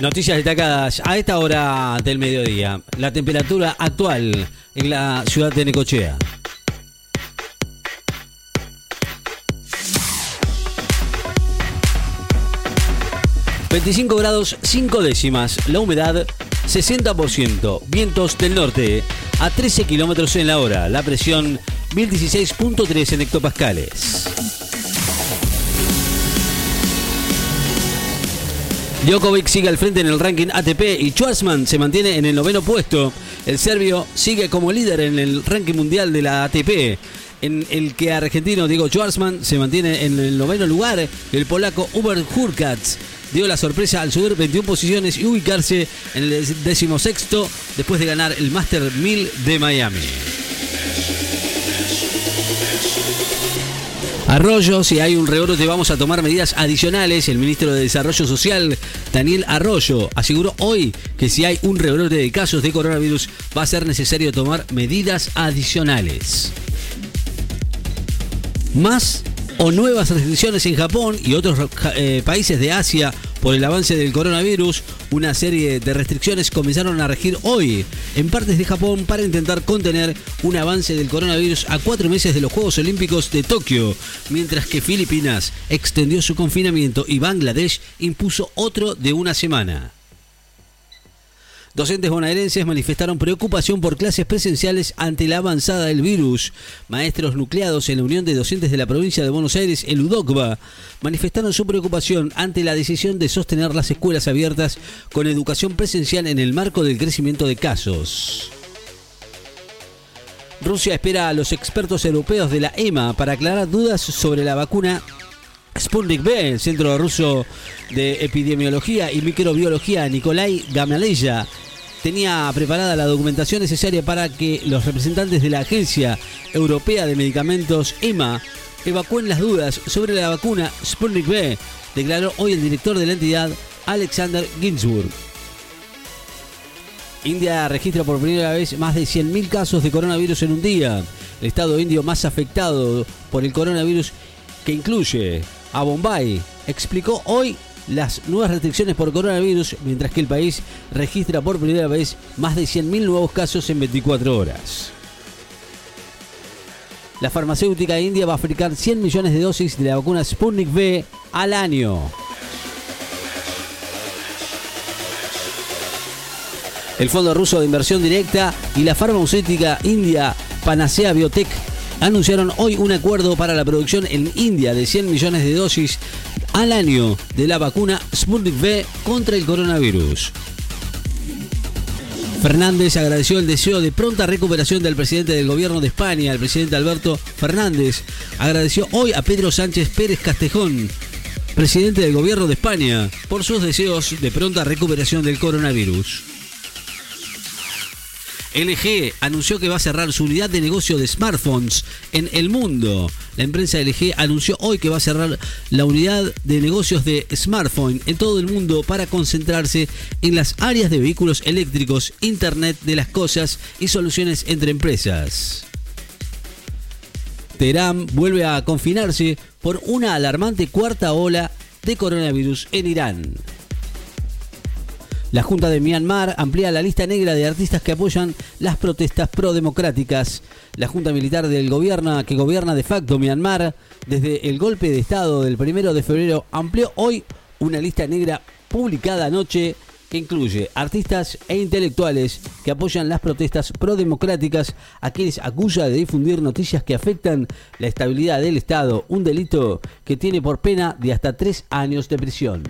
Noticias destacadas a esta hora del mediodía. La temperatura actual en la ciudad de Necochea. ...25 grados 5 décimas... ...la humedad 60%... ...vientos del norte... ...a 13 kilómetros en la hora... ...la presión 1016.3 en hectopascales... Djokovic sigue al frente en el ranking ATP y Schwarzman se mantiene en el noveno puesto. El serbio sigue como líder en el ranking mundial de la ATP. En el que argentino Diego Schwarzman se mantiene en el noveno lugar. El polaco Uber Hurkacz dio la sorpresa al subir 21 posiciones y ubicarse en el decimosexto después de ganar el Master 1000 de Miami. Arroyo, si hay un rebrote vamos a tomar medidas adicionales. El ministro de Desarrollo Social, Daniel Arroyo, aseguró hoy que si hay un rebrote de casos de coronavirus va a ser necesario tomar medidas adicionales. Más o nuevas restricciones en Japón y otros eh, países de Asia por el avance del coronavirus, una serie de restricciones comenzaron a regir hoy en partes de Japón para intentar contener un avance del coronavirus a cuatro meses de los Juegos Olímpicos de Tokio, mientras que Filipinas extendió su confinamiento y Bangladesh impuso otro de una semana. Docentes bonaerenses manifestaron preocupación por clases presenciales ante la avanzada del virus. Maestros nucleados en la Unión de Docentes de la provincia de Buenos Aires, el UDOCBA, manifestaron su preocupación ante la decisión de sostener las escuelas abiertas con educación presencial en el marco del crecimiento de casos. Rusia espera a los expertos europeos de la EMA para aclarar dudas sobre la vacuna Sputnik B, el Centro Ruso de Epidemiología y Microbiología Nikolai Gamaleya tenía preparada la documentación necesaria para que los representantes de la Agencia Europea de Medicamentos EMA evacúen las dudas sobre la vacuna Sputnik B, declaró hoy el director de la entidad, Alexander Ginsburg. India registra por primera vez más de 100.000 casos de coronavirus en un día. El estado indio más afectado por el coronavirus que incluye a Bombay, explicó hoy las nuevas restricciones por coronavirus, mientras que el país registra por primera vez más de 100.000 nuevos casos en 24 horas. La farmacéutica india va a fabricar 100 millones de dosis de la vacuna Sputnik V al año. El Fondo Ruso de Inversión Directa y la farmacéutica india Panacea Biotech anunciaron hoy un acuerdo para la producción en India de 100 millones de dosis al año de la vacuna Sputnik V contra el coronavirus. Fernández agradeció el deseo de pronta recuperación del presidente del gobierno de España, el presidente Alberto Fernández. Agradeció hoy a Pedro Sánchez Pérez Castejón, presidente del gobierno de España, por sus deseos de pronta recuperación del coronavirus. LG anunció que va a cerrar su unidad de negocio de smartphones en el mundo. La empresa LG anunció hoy que va a cerrar la unidad de negocios de smartphone en todo el mundo para concentrarse en las áreas de vehículos eléctricos, Internet de las cosas y soluciones entre empresas. Teherán vuelve a confinarse por una alarmante cuarta ola de coronavirus en Irán. La Junta de Myanmar amplía la lista negra de artistas que apoyan las protestas pro-democráticas. La Junta Militar del Gobierno, que gobierna de facto Myanmar, desde el golpe de Estado del 1 de febrero, amplió hoy una lista negra publicada anoche que incluye artistas e intelectuales que apoyan las protestas pro-democráticas a quienes acusa de difundir noticias que afectan la estabilidad del Estado, un delito que tiene por pena de hasta tres años de prisión.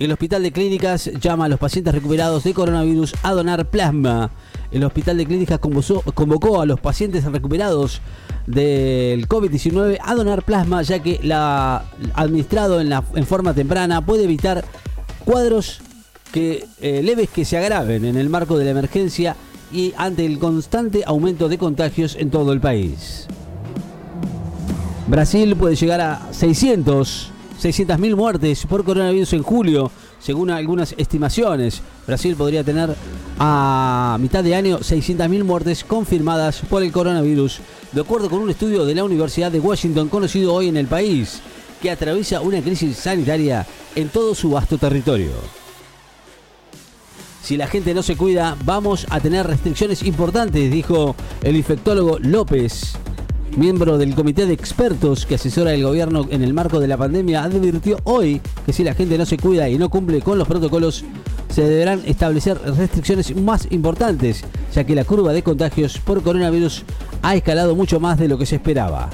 El Hospital de Clínicas llama a los pacientes recuperados de coronavirus a donar plasma. El Hospital de Clínicas convocó a los pacientes recuperados del COVID-19 a donar plasma, ya que la administrado en, forma temprana puede evitar cuadros eh, leves que se agraven en el marco de la emergencia y ante el constante aumento de contagios en todo el país. Brasil puede llegar a 600 600.000 muertes por coronavirus en julio, según algunas estimaciones. Brasil podría tener a mitad de año 600.000 muertes confirmadas por el coronavirus, de acuerdo con un estudio de la Universidad de Washington conocido hoy en el país. que atraviesa una crisis sanitaria en todo su vasto territorio. Si la gente no se cuida, vamos a tener restricciones importantes, dijo el infectólogo López. Miembro del comité de expertos que asesora el gobierno en el marco de la pandemia, advirtió hoy que si la gente no se cuida y no cumple con los protocolos, se deberán establecer restricciones más importantes, ya que la curva de contagios por coronavirus ha escalado mucho más de lo que se esperaba.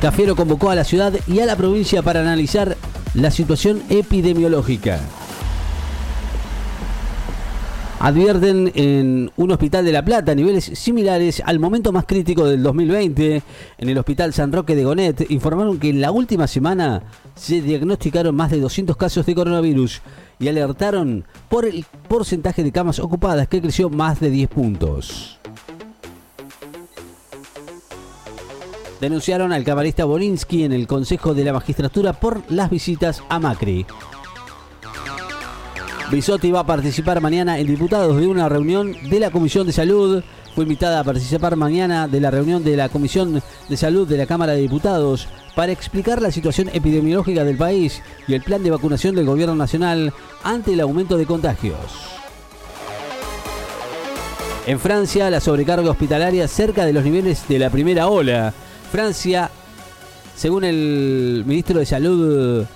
Cafiero convocó a la ciudad y a la provincia para analizar la situación epidemiológica. Advierten en un hospital de La Plata niveles similares al momento más crítico del 2020. En el hospital San Roque de Gonet informaron que en la última semana se diagnosticaron más de 200 casos de coronavirus y alertaron por el porcentaje de camas ocupadas que creció más de 10 puntos. Denunciaron al camarista Borinsky en el Consejo de la Magistratura por las visitas a Macri. Bisotti va a participar mañana en diputados de una reunión de la Comisión de Salud. Fue invitada a participar mañana de la reunión de la Comisión de Salud de la Cámara de Diputados para explicar la situación epidemiológica del país y el plan de vacunación del Gobierno Nacional ante el aumento de contagios. En Francia, la sobrecarga hospitalaria cerca de los niveles de la primera ola. Francia, según el ministro de Salud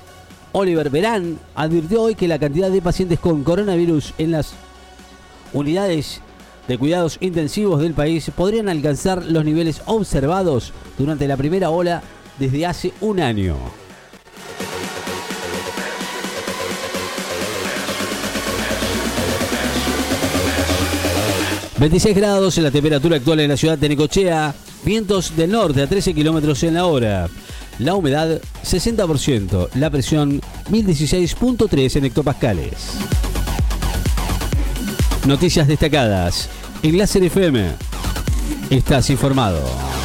Oliver Verán advirtió hoy que la cantidad de pacientes con coronavirus en las unidades de cuidados intensivos del país podrían alcanzar los niveles observados durante la primera ola desde hace un año. ...26 grados en la temperatura actual en la ciudad de Necochea... ...vientos del norte a 13 kilómetros en la hora... La humedad 60%, la presión 1016.3 en hectopascales. Noticias destacadas. En Láser FM. Estás informado.